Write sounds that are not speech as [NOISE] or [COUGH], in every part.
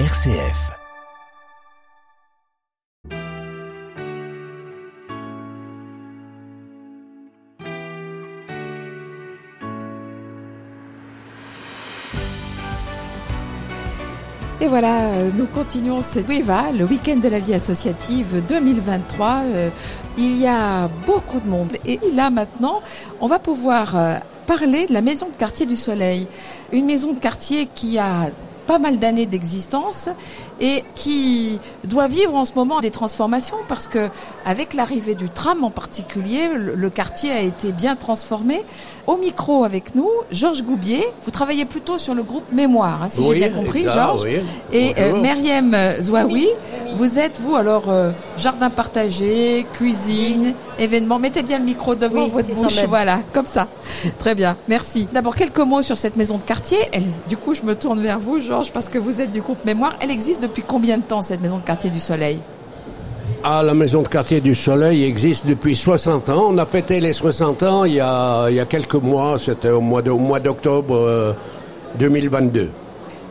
RCF. Et voilà, euh, nous continuons ce WIVA, le week-end de la vie associative 2023. Euh, Il y a beaucoup de monde. Et là maintenant, on va pouvoir euh, parler de la maison de quartier du Soleil. Une maison de quartier qui a pas mal d'années d'existence et qui doit vivre en ce moment des transformations parce que avec l'arrivée du tram en particulier, le, quartier a été bien transformé. Au micro avec nous, Georges Goubier. Vous travaillez plutôt sur le groupe Mémoire, hein, si j'ai bien compris, Georges. oui. Et euh, Zouaoui, vous êtes vous alors euh, jardin partagé, cuisine, événements. Mettez bien le micro devant Oui, votre bouche, voilà, comme ça. Très bien, merci. D'abord quelques mots sur cette maison de quartier. Elle, du coup, je me tourne vers vous, Georges, parce que vous êtes du groupe Mémoire. Elle existe depuis combien de temps cette maison de quartier du Soleil Ah, la maison de quartier du Soleil existe depuis 60 ans. On a fêté les 60 ans il y a, il y a quelques mois. C'était au mois d'octobre euh, 2022.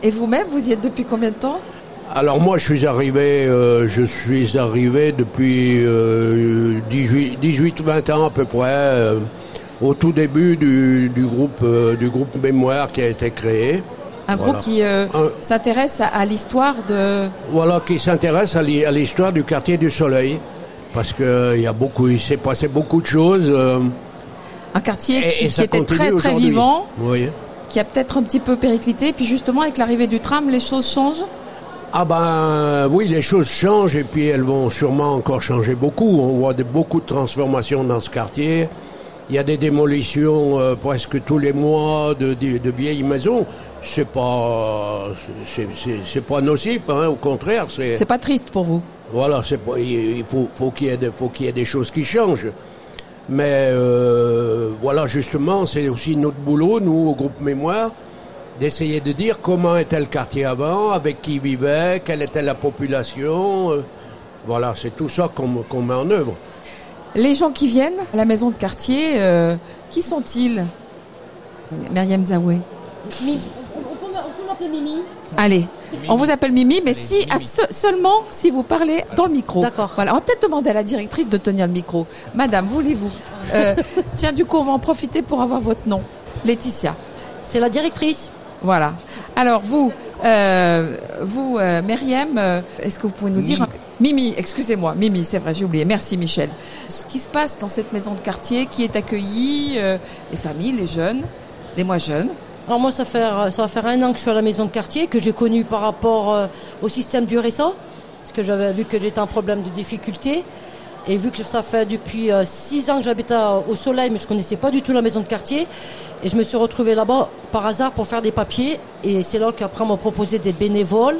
Et vous-même, vous y êtes depuis combien de temps Alors moi, je suis arrivé, euh, je suis arrivé depuis euh, 18, 18-20 ans à peu près, euh, au tout début du, du groupe, euh, du groupe Mémoire qui a été créé. Un Voilà. groupe qui euh, Un- s'intéresse à, à l'histoire de... Voilà, qui s'intéresse à l'hi- à l'histoire du quartier du Soleil. Parce que il y a beaucoup, il s'est passé beaucoup de choses. euh, Un quartier et- qui, et qui ça était très très vivant, Oui. qui a peut-être un petit peu périclité. Puis justement, avec l'arrivée du tram, les choses changent. Ah ben oui, les choses changent et puis elles vont sûrement encore changer beaucoup. On voit de, beaucoup de transformations dans ce quartier. Il y a des démolitions euh, presque tous les mois de, de- de vieilles maisons. C'est pas, c'est- c'est c'est pas nocif, hein, au contraire. C'est C'est pas triste pour vous. voilà, c'est pas, il il faut, faut qu'il y ait, des- faut qu'il y ait des choses qui changent. Mais euh, voilà, justement, c'est aussi notre boulot, nous, au groupe Mémoire, d'essayer de dire comment était le quartier avant, avec qui vivait, quelle était la population. euh, voilà, c'est tout ça qu'on qu'on met en œuvre. Les gens qui viennent à la maison de quartier, euh, qui sont-ils Myriam Zaoué? Mi- on, on peut, on peut m'appeler Mimi Allez, on vous appelle Mimi, mais si à se- seulement si vous parlez dans le micro. D'accord. Voilà, on va peut-être demander à la directrice de tenir le micro. Madame, voulez-vous [LAUGHS] Euh, Tiens, du coup, on va en profiter pour avoir votre nom. Laetitia. C'est la directrice. Voilà. Alors vous, euh, vous, euh, Myriam, euh, est-ce que vous pouvez nous dire Mimi, excusez-moi, Mimi, c'est vrai, j'ai oublié. Merci Michel. Ce qui se passe dans cette maison de quartier, qui est accueillie, euh, les familles, les jeunes, les moins jeunes. Alors moi, ça, fait, ça va faire un an que je suis à la maison de quartier, que j'ai connu par rapport euh, au système du RSA, parce que j'avais vu que j'étais un problème de difficulté. Et vu que ça fait depuis euh, six ans que j'habite au soleil, mais je connaissais pas du tout la maison de quartier, et je me suis retrouvée là-bas par hasard pour faire des papiers. Et c'est là qu'après on m'a proposé d'être bénévole,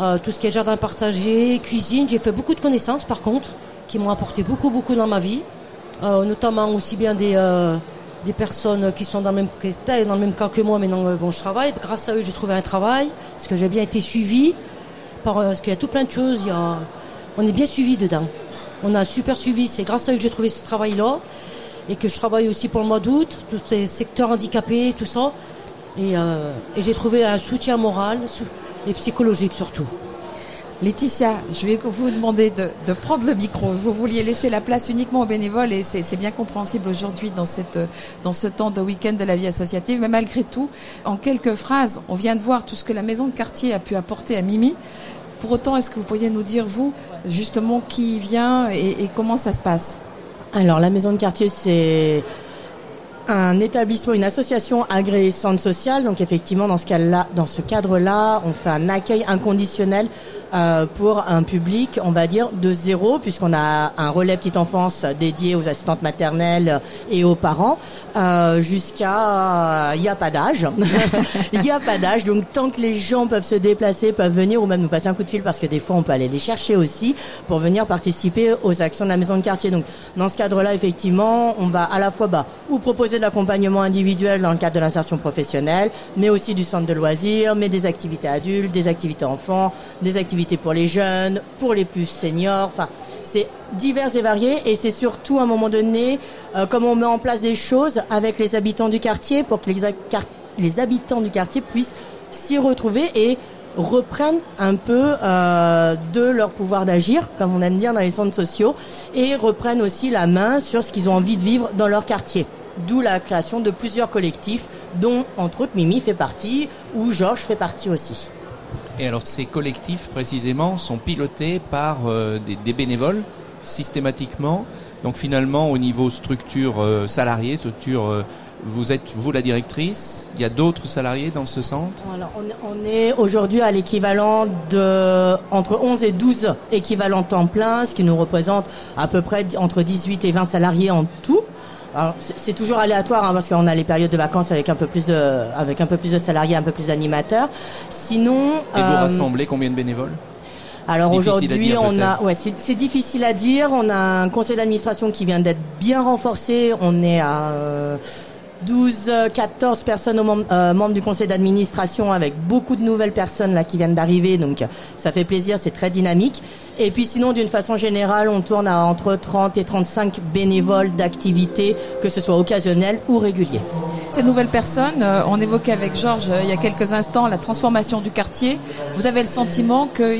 euh, tout ce qui est jardin partagé, cuisine. J'ai fait beaucoup de connaissances par contre, qui m'ont apporté beaucoup, beaucoup dans ma vie, notamment aussi bien des, des personnes qui sont dans le même qui étaient dans le même cas que moi, mais non, bon, je travaille. Grâce à eux, j'ai trouvé un travail, parce que j'ai bien été suivie. Par, euh, parce qu'il y a tout plein de choses. Il y a, on est bien suivi dedans. On a un super suivi. C'est grâce à eux que j'ai trouvé ce travail-là. Et que je travaille aussi pour le mois d'août, tous ces secteurs handicapés, tout ça. Et, euh, et j'ai trouvé un soutien moral et psychologique surtout. Laetitia, je vais vous demander de, de prendre le micro. Vous vouliez laisser la place uniquement aux bénévoles et c'est bien compréhensible aujourd'hui dans, dans ce temps de week-end de la vie associative. Mais malgré tout, en quelques phrases, on vient de voir tout ce que la maison de quartier a pu apporter à Mimi. Pour autant, est-ce que vous pourriez nous dire, vous, justement, qui vient et, comment ça se passe? Alors la maison de quartier c'est un établissement, une association agréée centre social. Donc effectivement dans ce cas-là, dans ce cadre-là, on fait un accueil inconditionnel euh, pour un public, on va dire de zéro, puisqu'on a un relais petite enfance dédié aux assistantes maternelles et aux parents, euh, jusqu'à il n'y a pas d'âge, [LAUGHS] il n'y a pas d'âge. Donc tant que les gens peuvent se déplacer, peuvent venir ou même nous passer un coup de fil, parce que des fois on peut aller les chercher aussi pour venir participer aux actions de la maison de quartier. Donc dans ce cadre-là, effectivement, on va à la fois bah, vous proposer de l'accompagnement individuel dans le cadre de l'insertion professionnelle, mais aussi du centre de loisirs, mais des activités adultes, des activités enfants, des activités pour les jeunes, pour les plus seniors. Enfin, c'est divers et varié et c'est surtout à un moment donné euh, comme on met en place des choses avec les habitants du quartier pour que les, les habitants du quartier puissent s'y retrouver et reprennent un peu euh, de leur pouvoir d'agir, comme on aime dire dans les centres sociaux, et reprennent aussi la main sur ce qu'ils ont envie de vivre dans leur quartier. D'où la création de plusieurs collectifs, dont entre autres Mimi fait partie, ou Georges fait partie aussi. Et alors ces collectifs précisément sont pilotés par euh, des, des, bénévoles systématiquement. Donc finalement au niveau structure euh, salariée, structure euh, vous êtes vous la directrice. Il y a d'autres salariés dans ce centre? Alors on est aujourd'hui à l'équivalent de entre 11 et 12 équivalents temps plein, ce qui nous représente à peu près entre 18 et 20 salariés en tout. C'est toujours aléatoire hein, parce qu'on a les périodes de vacances avec un peu plus de avec un peu plus de salariés, un peu plus d'animateurs. Sinon, et vous euh, rassemblez combien de bénévoles? alors aujourd'hui, on a, ouais, c'est difficile à dire. On a un conseil d'administration qui vient d'être bien renforcé. On est à euh, 12, 14 personnes au euh, membres du conseil d'administration avec beaucoup de nouvelles personnes là qui viennent d'arriver. Donc ça fait plaisir, c'est très dynamique. Et puis sinon, d'une façon générale, on tourne à entre 30 et 35 bénévoles d'activités, que ce soit occasionnels ou réguliers. Ces nouvelles personnes, euh, on évoquait avec Georges euh, il y a quelques instants la transformation du quartier. Vous avez le sentiment que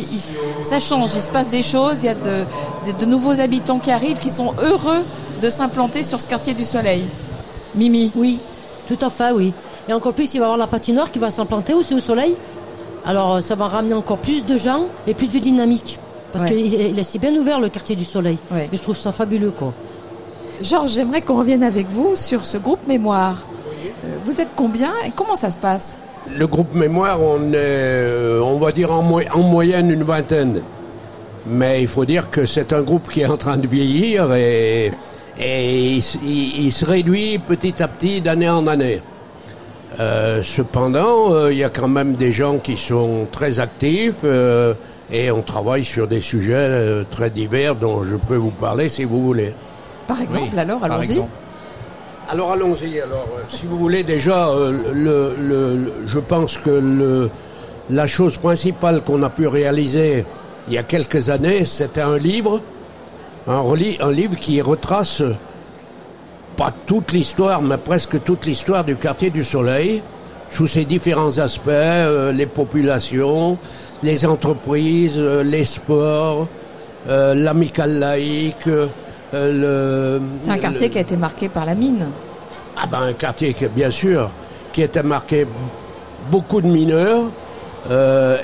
ça change, il se passe des choses, il y a de nouveaux habitants qui arrivent, qui sont heureux de s'implanter sur ce quartier du Soleil. Mimi Oui, tout à fait, oui. Et encore plus, il va y avoir la patinoire qui va s'implanter aussi au soleil. Alors, euh, ça va ramener encore plus de gens et plus de dynamique. Parce qu'il est assez bien ouvert, le quartier du soleil. Et je trouve ça fabuleux, quoi. Georges, j'aimerais qu'on revienne avec vous sur ce groupe mémoire. Euh, vous êtes combien et comment ça se passe? Le groupe mémoire, on est, euh, on va dire en, en moyenne une vingtaine. Mais il faut dire que c'est un groupe qui est en train de vieillir et et il, se réduit petit à petit d'année en année. Euh, cependant, euh, il y a quand même des gens qui sont très actifs euh, et on travaille sur des sujets très divers dont je peux vous parler si vous voulez. Par exemple, alors, allons-y. Alors allons-y. Alors, si vous voulez déjà, le, le, je pense que le, la chose principale qu'on a pu réaliser il y a quelques années, c'était un livre un, un livre qui retrace pas toute l'histoire, mais presque toute l'histoire du quartier du Soleil, sous ses différents aspects, euh, les populations, les entreprises, euh, les sports, euh, l'amical laïque. le, C'est un quartier qui a été marqué par la mine. Ah ben un quartier qui, bien sûr, qui était marqué beaucoup de mineurs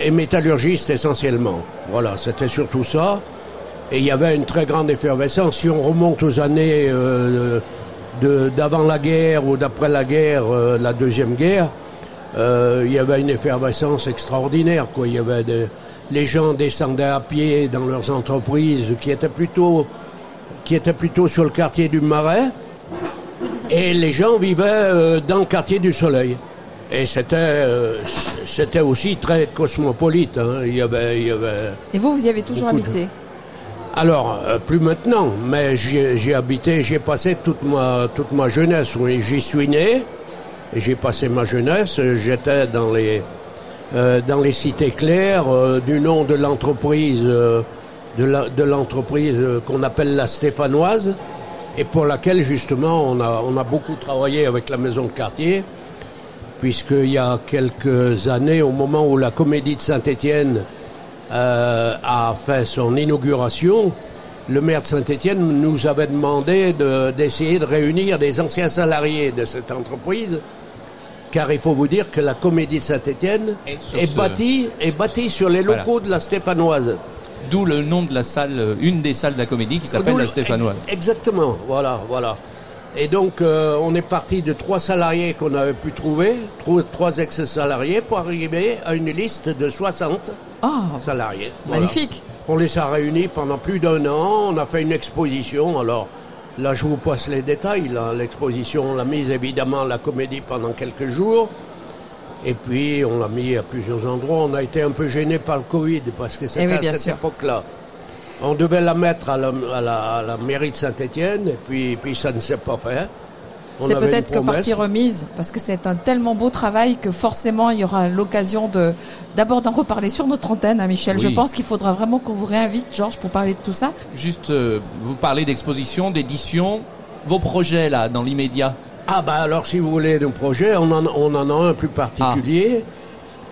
et métallurgistes essentiellement. Voilà, c'était surtout ça. Et il y avait une très grande effervescence. Si on remonte aux années euh, d'avant la guerre ou d'après la guerre, euh, la deuxième guerre, euh, il y avait une effervescence extraordinaire. Quoi. Il y avait les gens descendaient à pied dans leurs entreprises qui étaient plutôt qui étaient plutôt sur le quartier du Marais, et les gens vivaient dans le quartier du Soleil. Et c'était c'était aussi très cosmopolite. Hein. Il y avait il y avait. Et vous, vous y avez toujours habité? Alors, euh, plus maintenant, mais j'ai habité, j'ai passé toute ma, toute ma jeunesse. Oui, j'y suis né, j'ai passé ma jeunesse, j'étais dans les, euh, dans les cités claires, euh, du nom de l'entreprise, de l'entreprise qu'on appelle la Stéphanoise, et pour laquelle justement on a, on a beaucoup travaillé avec la maison de quartier, puisqu'il y a quelques années, au moment où la Comédie de Saint-Étienne euh, a fait son inauguration, le maire de Saint-Étienne nous avait demandé d'essayer de, réunir des anciens salariés de cette entreprise, car il faut vous dire que la Comédie de Saint-Étienne est, bâtie, est bâtie sur les locaux de la Stéphanoise. D'où le nom de la salle, une des salles de la Comédie qui s'appelle la Stéphanoise. Exactement, voilà, voilà. Et donc, euh, on est parti de trois salariés qu'on avait pu trouver, trois ex-salariés, pour arriver à une liste de 60 salariés. Magnifique. On les a réunis pendant plus d'un an. On a fait une exposition. Alors, là, je vous passe les détails. L'exposition, on l'a mise évidemment à la comédie pendant quelques jours. Et puis, on l'a mis à plusieurs endroits. On a été un peu gêné par le Covid parce que c'était eh à cette époque-là. On devait la mettre à la, mairie de Saint-Étienne et puis, puis ça ne s'est pas fait. C'est peut-être que partie remise, parce que c'est un tellement beau travail que forcément il y aura l'occasion de d'abord d'en reparler sur notre antenne, hein, Michel. Je pense qu'il faudra vraiment qu'on vous réinvite, Georges, pour parler de tout ça. Juste, euh, vous parlez d'exposition, d'édition, vos projets là, dans l'immédiat? Ah bah alors si vous voulez nos projets, on en, on en a un plus particulier.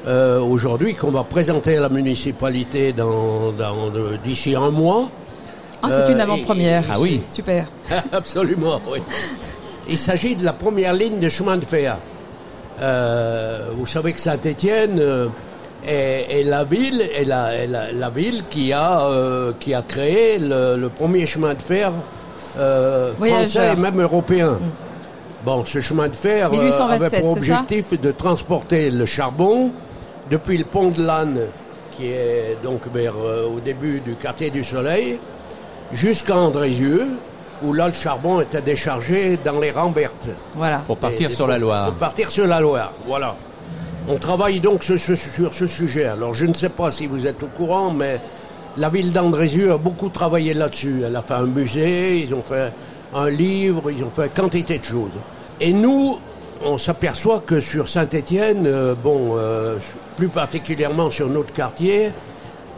euh, aujourd'hui qu'on va présenter à la municipalité dans, dans d'ici un mois. Ah, c'est une Euh, avant-première. Ah oui. Super. [LAUGHS] Absolument, oui. [LAUGHS] Il s'agit de la première ligne de chemin de fer. Euh, vous savez que Saint-Étienne euh, est, est la ville, est la, est la, la ville qui a euh, qui a créé le, le premier chemin de fer euh, français et même européen. Bon, ce chemin de fer euh, 1827, avait pour objectif de transporter le charbon depuis le pont de l'Anne, qui est donc vers euh, au début du quartier du Soleil, jusqu'à Andrézieux, où là le charbon était déchargé dans les Rambertes. Voilà. Pour partir Et- sur la Loire. Pour partir sur la Loire, voilà. On travaille donc ce- ce- sur ce sujet. Alors je ne sais pas si vous êtes au courant, mais la ville d'Andrézieux a beaucoup travaillé là-dessus. Elle a fait un musée, ils ont fait un livre, ils ont fait quantité de choses. Et nous, on s'aperçoit que sur Saint-Étienne, euh, bon, euh, plus particulièrement sur notre quartier,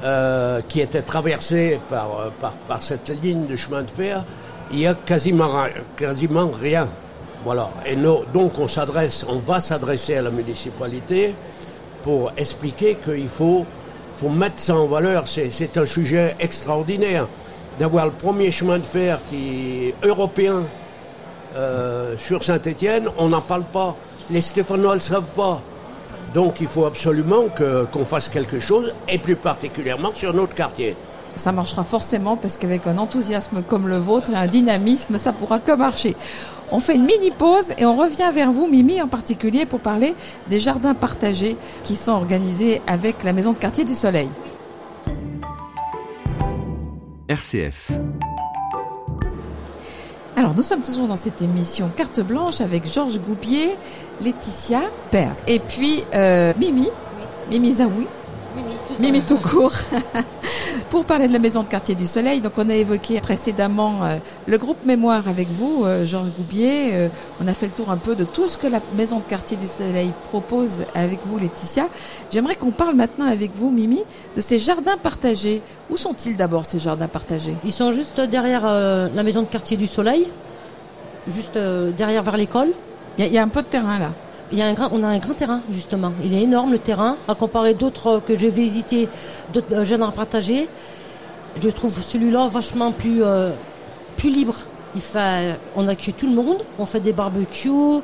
euh, qui était traversé par, euh, par, par cette ligne de chemin de fer, il y a quasiment, quasiment rien. Voilà. Et donc on s'adresse, on va s'adresser à la municipalité pour expliquer qu'il faut, faut mettre ça en valeur. C'est, un sujet extraordinaire d'avoir le premier chemin de fer qui est européen euh, sur Saint-Étienne. On n'en parle pas. Les Stéphanois ne savent pas. Donc il faut absolument qu'on fasse quelque chose, et plus particulièrement sur notre quartier. Ça marchera forcément parce qu'avec un enthousiasme comme le vôtre et un dynamisme, ça pourra que marcher. On fait une mini pause et on revient vers vous, Mimi en particulier, pour parler des jardins partagés qui sont organisés avec la Maison de quartier du Soleil. RCF. Alors, nous sommes toujours dans cette émission Carte Blanche avec Georges Goubier, Laetitia, Père, et puis euh, Mimi, Mimi Zaoui, Mimi, tout Mimi tout court, [LAUGHS] pour parler de la Maison de quartier du Soleil. Donc, on a évoqué précédemment euh, le groupe Mémoire avec vous, euh, Georges Goubier. Euh, on a fait le tour un peu de tout ce que la Maison de quartier du Soleil propose avec vous, Laetitia. J'aimerais qu'on parle maintenant avec vous, Mimi, de ces jardins partagés. Où sont-ils d'abord, ces jardins partagés? Ils sont juste derrière la maison de quartier du Soleil, juste derrière vers l'école. Il y, y a un peu de terrain là. Il y a un grand, on a un grand terrain justement. Il est énorme le terrain, à comparer d'autres euh, que j'ai visité, d'autres euh, jardins partagés. Je trouve celui-là vachement plus euh, plus libre. Il fait, on accueille tout le monde, on fait des barbecues.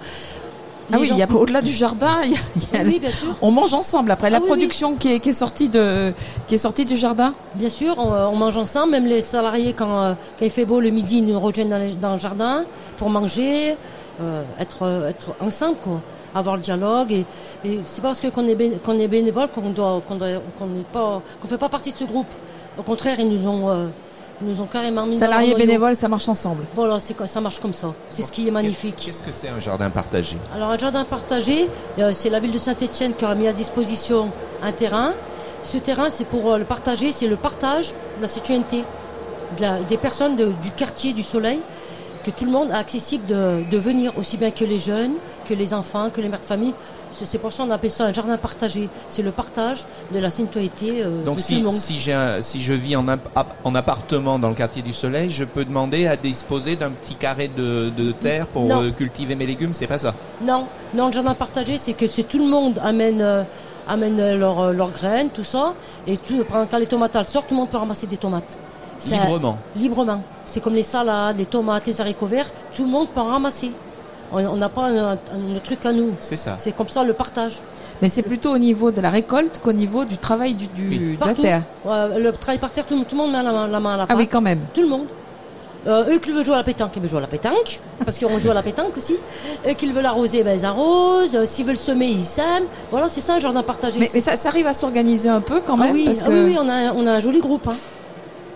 Ah oui, il y a au-delà du jardin, il y a, il y a Oui, bien sûr. On mange ensemble après Ah la oui, production Qui, est, qui est sortie de qui est sortie du jardin. Bien sûr, on, on mange ensemble. Même les salariés, quand, quand il fait beau le midi, ils nous rejoignent dans, les- dans le jardin pour manger, euh, être, être ensemble, quoi. Avoir le dialogue. Et, et c'est pas parce que qu'on est, est bénévole qu'on doit, qu'on n'est pas, qu'on fait pas partie de ce groupe. Au contraire, ils nous ont, euh, ils nous ont carrément mis Salariés bénévoles, ça marche ensemble. Voilà, c'est ça marche comme ça. C'est ce qui est magnifique. Qu'est-ce que c'est un jardin partagé? Alors un jardin partagé, euh, c'est la ville de Saint-Étienne qui a mis à disposition un terrain. Ce terrain, c'est pour euh, le partager, c'est le partage de la citoyenneté de la- des personnes de- du quartier du Soleil, que tout le monde a accessible de, de venir, aussi bien que les jeunes, que les enfants, que les mères de famille. C'est pour ça qu'on appelle ça un jardin partagé. C'est le partage de la citoyenneté euh, Donc de tout si, le monde. si, un- si je vis en, en appartement dans le quartier du Soleil, je peux demander à disposer d'un petit carré de, de terre pour euh, cultiver mes légumes, c'est pas ça? Non, non, le jardin partagé, c'est que c'est tout le monde amène, euh, amène leurs graines, tout ça. Et tout, quand les tomates elles sortent, tout le monde peut ramasser des tomates. Librement. Librement. C'est comme les salades, les tomates, les haricots verts. Tout le monde peut en ramasser. On n'a pas un, un- un truc à nous. C'est ça. C'est comme ça le partage. Mais c'est plutôt au niveau de la récolte qu'au niveau du travail du, du- Oui. de la terre. Ouais, le travail par terre, tout, tout le monde met la main, la main à la Ah oui, pâte. quand même. Tout le monde. Euh, eux qui veulent jouer à la pétanque, ils veulent jouer à la pétanque, parce qu'on joue à la pétanque aussi. Eux qui veulent arroser, ben, ils arrosent. Euh, S'ils veulent semer, ils sèment. Voilà, c'est ça un jardin partagé. Mais, mais ça, ça arrive à s'organiser un peu quand Ah même oui, parce ah que oui, oui, on a, un- on a un joli groupe. Hein.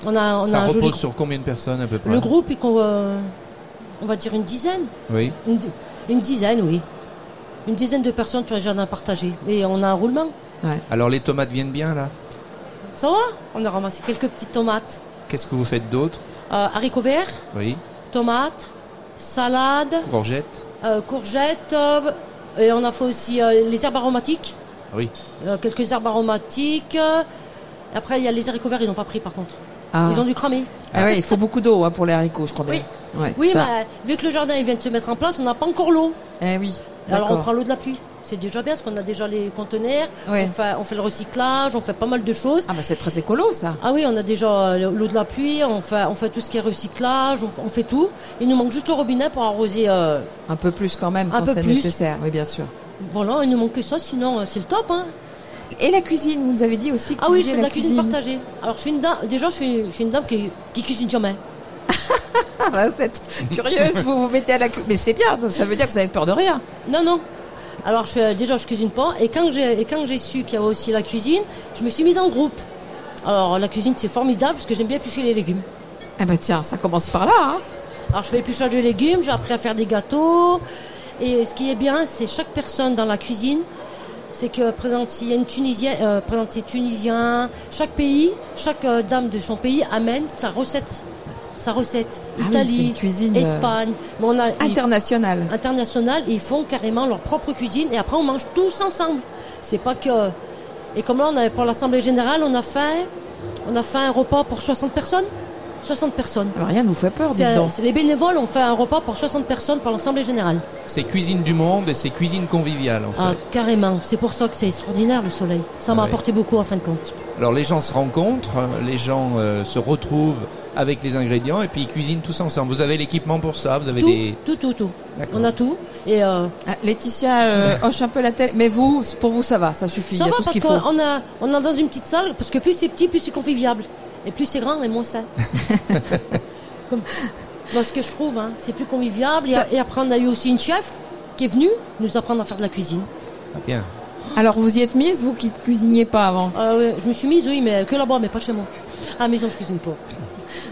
On a, on a Ça un joli repose groupe. sur combien de personnes à peu près? Le groupe, il euh, on va dire une dizaine. Oui. Une, di- une dizaine, oui. Une dizaine de personnes sur les jardins partagés. Et on a un roulement. Ouais. Alors les tomates viennent bien là? Ça va? On a ramassé quelques petites tomates. Qu'est-ce que vous faites d'autre? Euh, haricots verts, Oui. tomates, salades, Courgettes euh, courgettes. euh, et on a fait aussi euh, les herbes aromatiques. Oui. Euh, quelques herbes aromatiques. Après, il y a les haricots verts, ils n'ont pas pris par contre. Ah. Ils ont dû cramer. Ah ouais, il faut beaucoup d'eau hein, pour les haricots, je crois bien. Ouais, Oui, ça. mais vu que le jardin il vient de se mettre en place, on n'a pas encore l'eau. Eh oui. Alors on prend l'eau de la pluie. C'est déjà bien parce qu'on a déjà les conteneurs, Ouais. on, fait, on fait le recyclage, on fait pas mal de choses. Ah bah c'est très écolo ça. Ah oui, on a déjà euh, l'eau de la pluie, on fait, on fait tout ce qui est recyclage, on, fait- on fait tout. Il nous manque juste le robinet pour arroser. euh, Un peu plus quand même quand c'est nécessaire, oui bien sûr. voilà, il nous manque que ça, sinon euh, c'est le top. Hein. Et la cuisine, vous nous avez dit aussi que Ah oui, je faisiez fais de la cuisine, partagée. Alors je suis une dame, déjà je suis, je suis une dame qui, qui cuisine jamais. Ah bah, vous êtes curieuse, vous vous mettez à la cuisine. Mais c'est bien, ça veut dire que vous avez peur de rien. Non, non. Alors je déjà je cuisine pas et quand j'ai su qu'il y avait aussi la cuisine, je me suis mis dans le groupe. Alors la cuisine c'est formidable parce que j'aime bien éplucher les légumes. Ah bah tiens, ça commence par là. Hein. Alors je fais épluchage de légumes, j'ai appris à faire des gâteaux. Et ce qui est bien, c'est chaque personne dans la cuisine, c'est que une Tunisienne, euh, tunisien, chaque pays, chaque euh, dame de son pays amène sa recette, sa recette. Ah Italie, cuisine, euh, Espagne, mais on a ils- International. international et ils font carrément leur propre cuisine et après on mange tous ensemble. C'est pas que et comme là on avait pour l'assemblée générale, on a fait on a fait un repas pour 60 personnes. 60 personnes. Ah bah, rien ne vous fait peur, dites donc. c'est les bénévoles ont fait un repas pour 60 personnes pour l'assemblée générale. C'est cuisine du monde et c'est cuisine conviviale en fait. Ah, carrément, c'est pour ça que c'est extraordinaire le soleil. Ça m'a Ouais. apporté beaucoup en fin de compte. Alors les gens se rencontrent, euh, les gens euh, se retrouvent avec les ingrédients et puis ils cuisinent tous ensemble. Vous avez l'équipement pour ça, vous avez Tout, des... tout, tout, tout. On a tout et euh, Ah, Laetitia euh, hoche un peu la tête, mais vous, pour vous ça va, ça suffit, ça il y a va tout parce qu'on a on est dans une petite salle parce que plus c'est petit, plus c'est convivial et plus c'est grand et moins sain. [LAUGHS] Comme moi ce que je trouve, hein, c'est plus convivial. Et, Ça- et après on a eu aussi une chef qui est venue nous apprendre à faire de la cuisine. Ah, bien. Alors vous y êtes mise, vous qui ne cuisiniez pas avant? Ah ouais, je me suis mise, oui, mais que là-bas, mais pas chez moi. À la maison, je cuisine pas.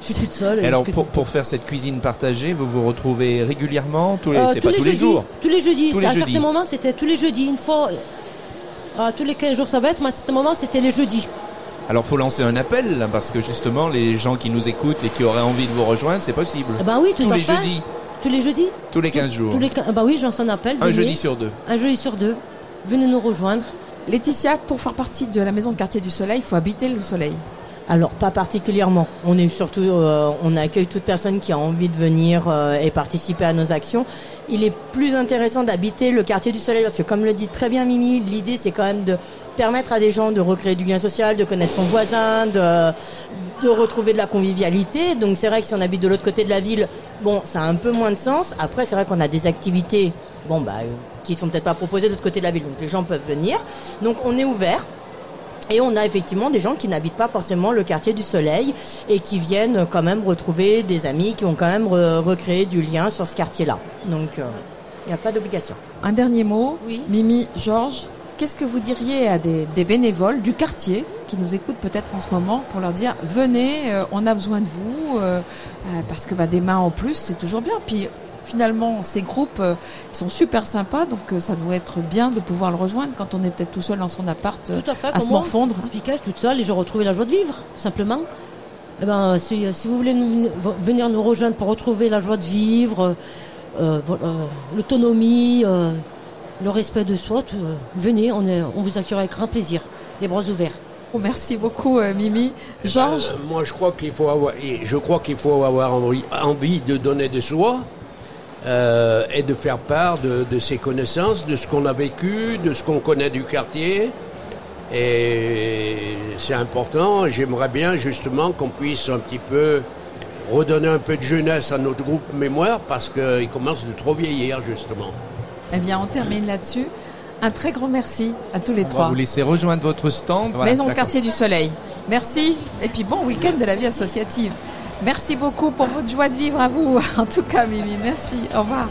Je suis toute seule. alors pour, pour faire cette cuisine partagée, vous vous retrouvez régulièrement tous les... Euh, c'est pas tous les jeudis, jours Tous les jeudis. Tous les à un jeudis. certain moment, c'était tous les jeudis. Une fois, euh, tous les 15 jours, ça va être, mais à un certain moment, c'était les jeudis. Alors faut lancer un appel là, parce que justement les gens qui nous écoutent et qui auraient envie de vous rejoindre, c'est possible. Eh ben oui, tout tous à les fait. jeudis, Tous les jeudis. tous les 15 jours. Tous les, quin- bah oui, j'en un appel. Un venez. jeudi sur deux. Un jeudi sur deux. Venez nous rejoindre. Laetitia, pour faire partie de la maison de quartier du soleil, il faut habiter le soleil. Alors pas particulièrement. On est surtout, euh, on accueille toute personne qui a envie de venir euh, et participer à nos actions. Il est plus intéressant d'habiter le quartier du Soleil parce que, comme le dit très bien Mimi, l'idée c'est quand même de permettre à des gens de recréer du lien social, de connaître son voisin, de de retrouver de la convivialité. Donc c'est vrai que si on habite de l'autre côté de la ville, bon, ça a un peu moins de sens. Après, c'est vrai qu'on a des activités, bon bah, euh, qui sont peut-être pas proposées de l'autre côté de la ville, donc les gens peuvent venir. Donc on est ouvert. Et on a effectivement des gens qui n'habitent pas forcément le quartier du Soleil et qui viennent quand même retrouver des amis qui ont quand même re- recréé du lien sur ce quartier-là. Donc il n'y a pas d'obligation. Un dernier mot, Oui. Mimi, Georges, qu'est-ce que vous diriez à des, des bénévoles du quartier qui nous écoutent peut-être en ce moment pour leur dire venez, euh, on a besoin de vous euh, euh, parce que bah, des mains en plus c'est toujours bien. Puis finalement ces groupes euh, sont super sympas donc euh, ça doit être bien de pouvoir le rejoindre quand on est peut-être tout seul dans son appart euh, Tout à fait. à se morfondre. Toute seule et je retrouvais la joie de vivre, simplement. Eh ben, si, si vous voulez nous, venir nous rejoindre pour retrouver la joie de vivre, euh, euh, l'autonomie, euh, le respect de soi, tout, euh, venez, on, est, on vous accueillera avec grand plaisir, les bras ouverts. Oh, merci beaucoup euh, Mimi. Georges, Euh, moi, je crois qu'il faut avoir, et je crois qu'il faut avoir envie, envie de donner de soi euh, et de faire part de, de ses connaissances, de ce qu'on a vécu, de ce qu'on connaît du quartier. Et c'est important. J'aimerais bien justement qu'on puisse un petit peu redonner un peu de jeunesse à notre groupe mémoire parce qu'il commence de trop vieillir justement. eh bien on termine là-dessus. Un très grand merci à tous les On va trois. vous laisser rejoindre votre stand. Voilà, Maison. Quartier du Soleil. Merci et puis bon week-end de la vie associative. Merci beaucoup pour votre joie de vivre à vous. [LAUGHS] En tout cas, Mimi, merci. Au revoir.